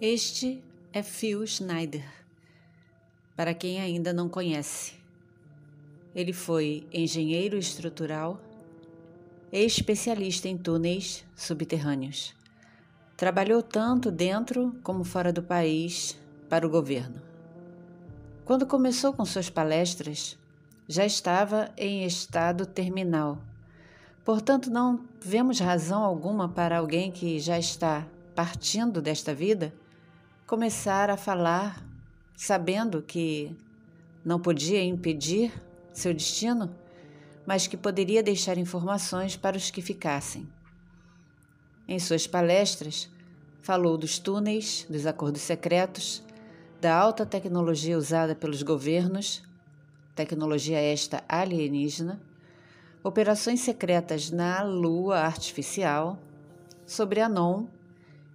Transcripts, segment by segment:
Este é Phil Schneider, para quem ainda não conhece. Ele foi engenheiro estrutural e especialista em túneis subterrâneos. Trabalhou tanto dentro como fora do país para o governo. Quando começou com suas palestras, já estava em estado terminal. Portanto, não vemos razão alguma para alguém que já está partindo desta vida começar a falar sabendo que não podia impedir seu destino, mas que poderia deixar informações para os que ficassem. Em suas palestras, falou dos túneis, dos acordos secretos, da alta tecnologia usada pelos governos, tecnologia esta alienígena, operações secretas na Lua artificial, sobre a NOM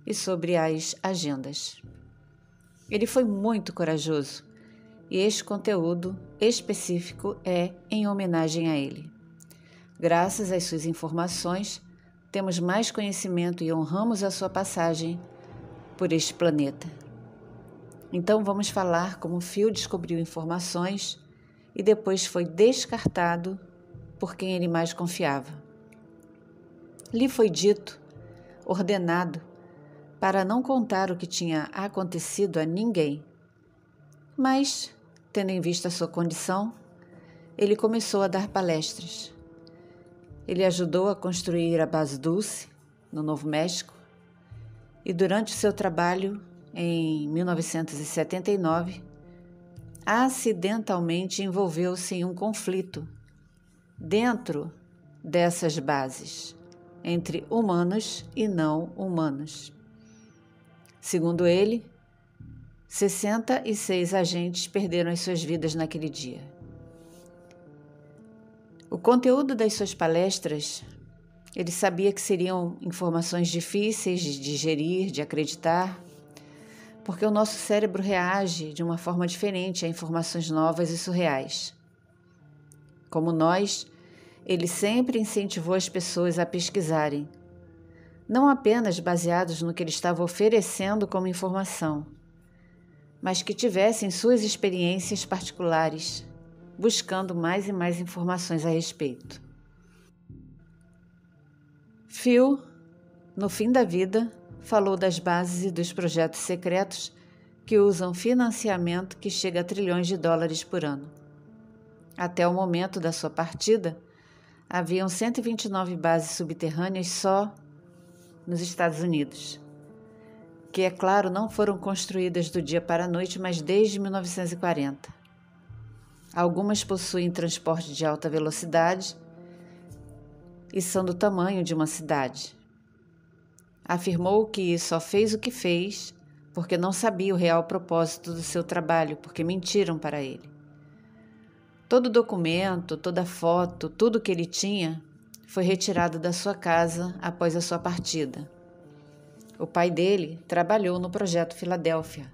e sobre as agendas. Ele foi muito corajoso e este conteúdo específico é em homenagem a ele. Graças às suas informações, temos mais conhecimento e honramos a sua passagem por este planeta. Então vamos falar como Phil descobriu informações e depois foi descartado por quem ele mais confiava. Lhe foi dito, ordenado, para não contar o que tinha acontecido a ninguém. Mas, tendo em vista sua condição, ele começou a dar palestras. Ele ajudou a construir a base Dulce, no Novo México, e durante o seu trabalho, em 1979, acidentalmente envolveu-se em um conflito dentro dessas bases entre humanos e não humanos. Segundo ele, 66 agentes perderam as suas vidas naquele dia. O conteúdo das suas palestras, ele sabia que seriam informações difíceis de digerir, de acreditar, porque o nosso cérebro reage de uma forma diferente a informações novas e surreais. Como nós, ele sempre incentivou as pessoas a pesquisarem, não apenas baseados no que ele estava oferecendo como informação, mas que tivessem suas experiências particulares, buscando mais e mais informações a respeito. Phil, no fim da vida, falou das bases e dos projetos secretos que usam financiamento que chega a trilhões de dólares por ano. Até o momento da sua partida, haviam 129 bases subterrâneas só nos Estados Unidos, que, é claro, não foram construídas do dia para a noite, mas desde 1940. Algumas possuem transporte de alta velocidade e são do tamanho de uma cidade. Afirmou que só fez o que fez porque não sabia o real propósito do seu trabalho, porque mentiram para ele. Todo documento, toda foto, tudo que ele tinha foi retirado da sua casa após a sua partida. O pai dele trabalhou no projeto Filadélfia.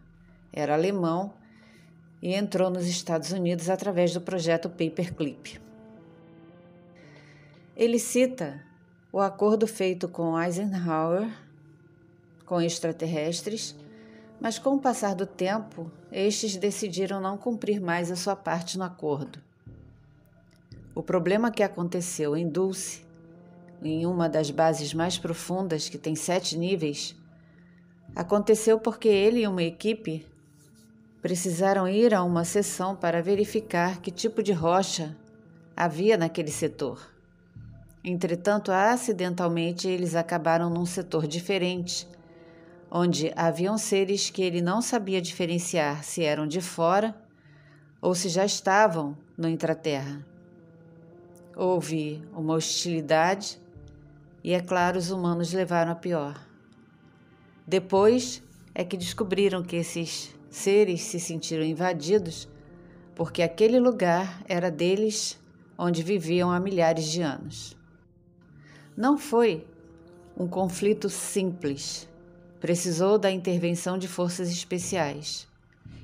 Era alemão e entrou nos Estados Unidos através do projeto Paperclip. Ele cita o acordo feito com Eisenhower com extraterrestres, mas com o passar do tempo, estes decidiram não cumprir mais a sua parte no acordo. O problema que aconteceu em Dulce em uma das bases mais profundas, que tem sete níveis, aconteceu porque ele e uma equipe precisaram ir a uma sessão para verificar que tipo de rocha havia naquele setor. Entretanto, acidentalmente, eles acabaram num setor diferente, onde haviam seres que ele não sabia diferenciar se eram de fora ou se já estavam no intraterra. Houve uma hostilidade e, é claro, os humanos levaram a pior. Depois é que descobriram que esses seres se sentiram invadidos porque aquele lugar era deles onde viviam há milhares de anos. Não foi um conflito simples, precisou da intervenção de forças especiais.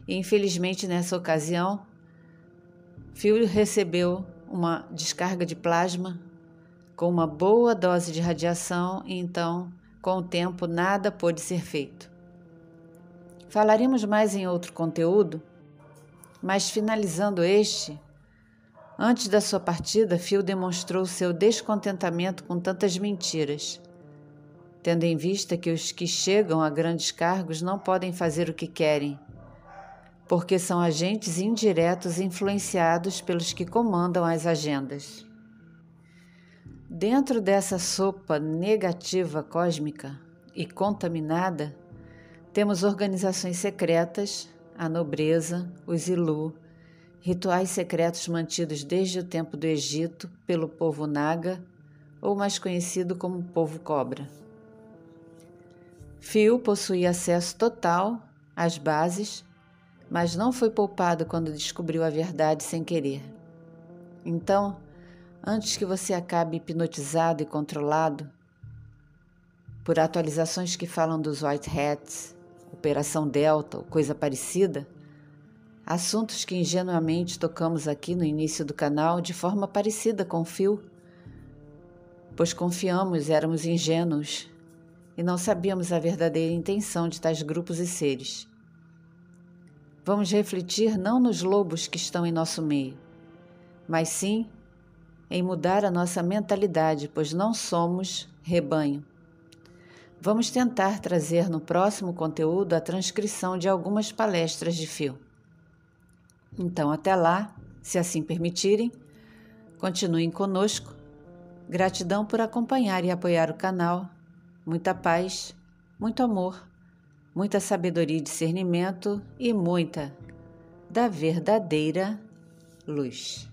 E, infelizmente, nessa ocasião, Phil recebeu uma descarga de plasma com uma boa dose de radiação e então, com o tempo, nada pôde ser feito. Falaremos mais em outro conteúdo, mas finalizando este, antes da sua partida, Phil demonstrou seu descontentamento com tantas mentiras, tendo em vista que os que chegam a grandes cargos não podem fazer o que querem, porque são agentes indiretos influenciados pelos que comandam as agendas. Dentro dessa sopa negativa cósmica e contaminada, temos organizações secretas, a nobreza, os Ilu, rituais secretos mantidos desde o tempo do Egito pelo povo Naga, ou mais conhecido como povo cobra. Fio possuía acesso total às bases, mas não foi poupado quando descobriu a verdade sem querer. Então, antes que você acabe hipnotizado e controlado por atualizações que falam dos White Hats, Operação Delta ou coisa parecida, assuntos que ingenuamente tocamos aqui no início do canal de forma parecida com o fio, pois confiamos éramos ingênuos e não sabíamos a verdadeira intenção de tais grupos e seres. Vamos refletir não nos lobos que estão em nosso meio, mas sim em mudar a nossa mentalidade, pois não somos rebanho. Vamos tentar trazer no próximo conteúdo a transcrição de algumas palestras de fio. Então, até lá, se assim permitirem, continuem conosco. Gratidão por acompanhar e apoiar o canal. Muita paz, muito amor, muita sabedoria e discernimento e muita da verdadeira luz.